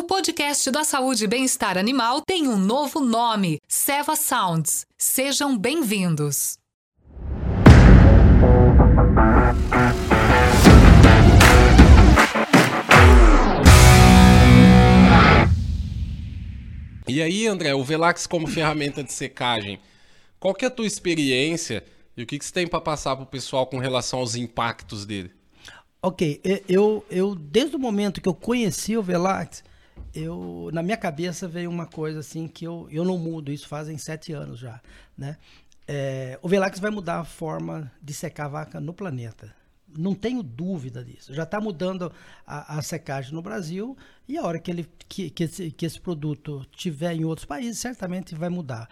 O podcast da saúde e bem-estar animal tem um novo nome: Seva Sounds. Sejam bem-vindos. E aí, André, o Velax como ferramenta de secagem, qual que é a tua experiência e o que, que você tem para passar para o pessoal com relação aos impactos dele? Ok, eu, eu desde o momento que eu conheci o Velax, eu na minha cabeça veio uma coisa assim que eu, eu não mudo, isso fazem sete anos já, né? É, o Velax vai mudar a forma de secar a vaca no planeta. Não tenho dúvida disso. Já está mudando a, a, secagem no Brasil e a hora que, ele, que, que, esse, que esse produto tiver em outros países, certamente vai mudar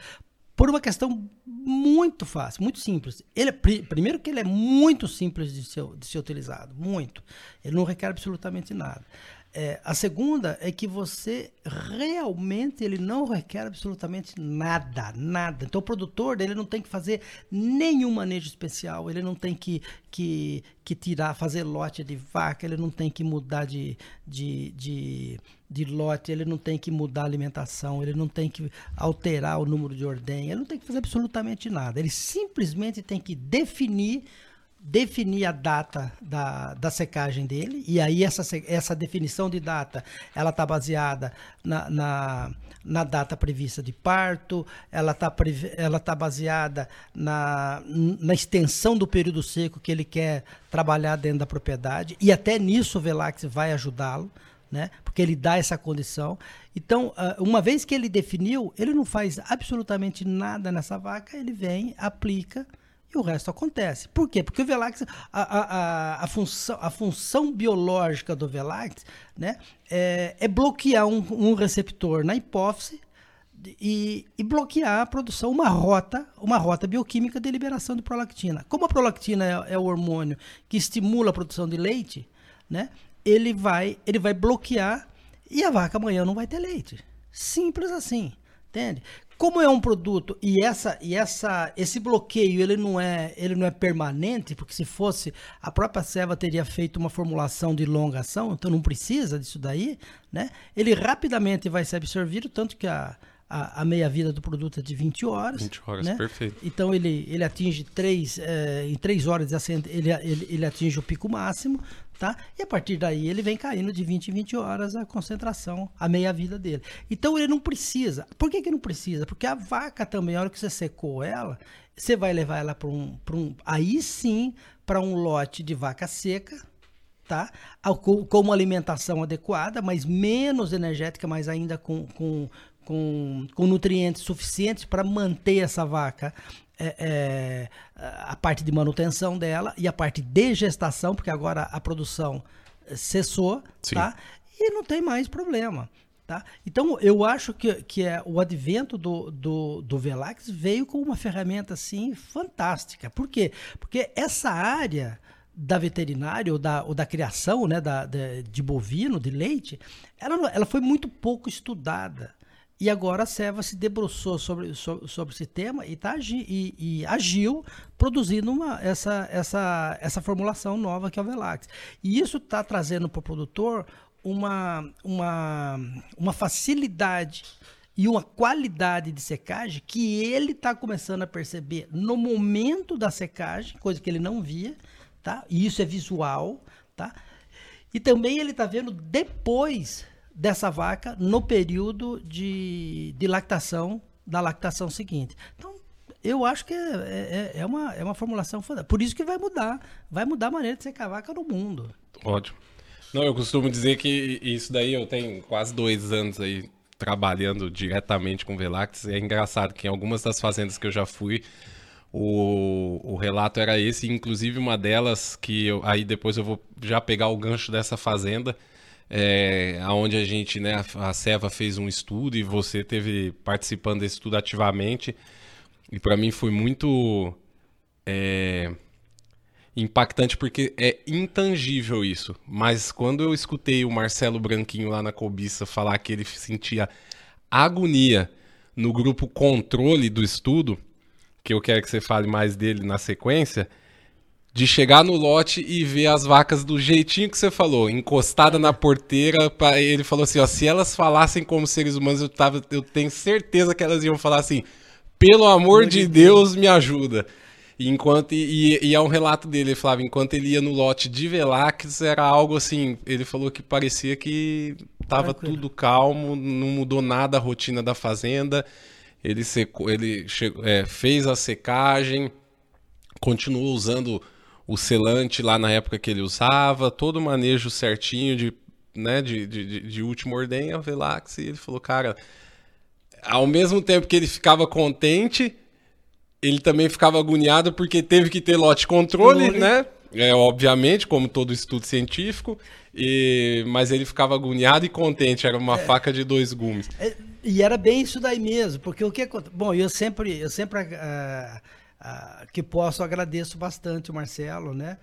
por uma questão muito fácil, muito simples. Ele, é primeiro que ele é muito simples de ser, de ser utilizado, muito. Ele não requer absolutamente nada. É, a segunda é que você realmente ele não requer absolutamente nada, nada. Então o produtor dele não tem que fazer nenhum manejo especial, ele não tem que, que, que tirar, fazer lote de vaca, ele não tem que mudar de, de, de, de lote, ele não tem que mudar a alimentação, ele não tem que alterar o número de ordem, ele não tem que fazer absolutamente nada. Ele simplesmente tem que definir definir a data da, da secagem dele, e aí essa, essa definição de data, ela está baseada na, na, na, data prevista de parto, ela está ela tá baseada na, na extensão do período seco que ele quer trabalhar dentro da propriedade, e até nisso o Velax vai ajudá-lo, né? porque ele dá essa condição. Então, ah, uma vez que ele definiu, ele não faz absolutamente nada nessa vaca, ele vem, aplica, e o resto acontece. Por quê? Porque o Velax, a, a, a, função, a função biológica do Velax né, é, é bloquear um, um, receptor na hipófise e, e, bloquear a produção, uma rota, uma rota bioquímica de liberação de prolactina. Como a prolactina é, é o hormônio que estimula a produção de leite, né, ele, vai, ele vai bloquear e a vaca amanhã não vai ter leite. Simples assim. Entende? Como é um produto e essa e essa esse bloqueio ele não é ele não é permanente, porque se fosse a própria Seva teria feito uma formulação de longa ação, então não precisa disso daí, né? Ele rapidamente vai ser absorvido, tanto que a a, a meia-vida do produto é de 20 horas. 20 horas, né? perfeito. Então ele, ele atinge 3, é, em 3 horas ele, ele, ele atinge o pico máximo, tá? E a partir daí ele vem caindo de 20 em 20 horas a concentração, a meia-vida dele. Então ele não precisa. Por que, que não precisa? Porque a vaca também, a hora que você secou ela, você vai levar ela para um, um. Aí sim, para um lote de vaca seca, tá? Com uma alimentação adequada, mas menos energética, mas ainda com, com, com, com nutrientes suficientes para manter essa vaca é, é, a parte de manutenção dela e a parte de gestação, porque agora a produção cessou, Sim. tá? E não tem mais problema. Tá? Então, eu acho que, que é, o advento do, do, do Velax veio com uma ferramenta assim fantástica. Por quê? Porque essa área da veterinária ou da, ou da criação né, da, de, de bovino, de leite, ela, ela foi muito pouco estudada. E agora a Seva se debruçou sobre, sobre, sobre esse tema e, tá, e, e agiu produzindo uma, essa, essa, essa formulação nova que é o Velax. E isso está trazendo para o produtor uma, uma, uma facilidade e uma qualidade de secagem que ele está começando a perceber no momento da secagem, coisa que ele não via, tá? E isso é visual, tá? E também ele está vendo depois dessa vaca no período de, de lactação da lactação seguinte. Então, eu acho que é, é, é, uma, é uma formulação fantástica. Por isso que vai mudar. Vai mudar a maneira de secar vaca no mundo. Ótimo. Não, eu costumo dizer que isso daí eu tenho quase dois anos aí trabalhando diretamente com Velax. É engraçado que em algumas das fazendas que eu já fui, o, o relato era esse. Inclusive uma delas que eu, aí depois eu vou já pegar o gancho dessa fazenda é, onde a gente, né, a Seva fez um estudo e você teve participando desse estudo ativamente. E para mim foi muito é, impactante porque é intangível isso. Mas quando eu escutei o Marcelo Branquinho lá na Cobiça falar que ele sentia agonia no grupo controle do estudo, que eu quero que você fale mais dele na sequência, de chegar no lote e ver as vacas do jeitinho que você falou, encostada na porteira. Pra, ele falou assim: ó, se elas falassem como seres humanos, eu, tava, eu tenho certeza que elas iam falar assim: pelo amor de Deus, me ajuda. E, enquanto, e, e é um relato dele, ele falava, enquanto ele ia no lote de Velax, era algo assim, ele falou que parecia que tava Tranquilo. tudo calmo, não mudou nada a rotina da fazenda. Ele, secou, ele chegou, é, fez a secagem, continuou usando o selante lá na época que ele usava, todo o manejo certinho de, né, de, de, de última ordenha, Velax, e ele falou, cara, ao mesmo tempo que ele ficava contente, ele também ficava agoniado porque teve que ter lote controle, controle. né? É, obviamente, como todo estudo científico, e, mas ele ficava agoniado e contente, era uma é, faca de dois gumes. É, e era bem isso daí mesmo, porque o que Bom, eu sempre, eu sempre uh, uh, que posso agradeço bastante o Marcelo, né?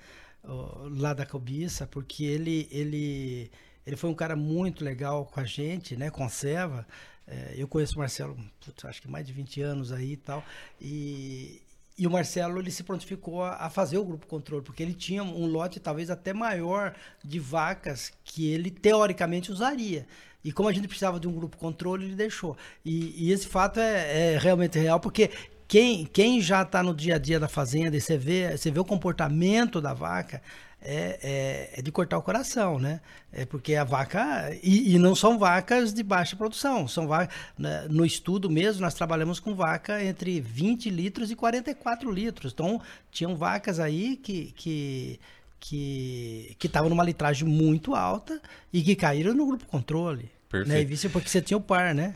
Lá da Cobiça, porque ele, ele, ele foi um cara muito legal com a gente, né? Conserva. É, eu conheço o Marcelo, putz, acho que mais de 20 anos aí e tal. E, e o Marcelo ele se prontificou a, a, fazer o grupo controle, porque ele tinha um lote talvez até maior de vacas que ele teoricamente usaria. E como a gente precisava de um grupo controle, ele deixou. E, e esse fato é, é, realmente real, porque quem, quem já está no dia a dia da fazenda e você vê, você vê o comportamento da vaca, é, é, é, de cortar o coração, né? É porque a vaca. E, e não são vacas de baixa produção. São vacas. Né? No estudo mesmo, nós trabalhamos com vaca entre 20 litros e 44 litros. Então, tinham vacas aí que. que que estavam numa litragem muito alta e que caíram no grupo controle. Perfeito. Né? E isso porque você tinha o par, né?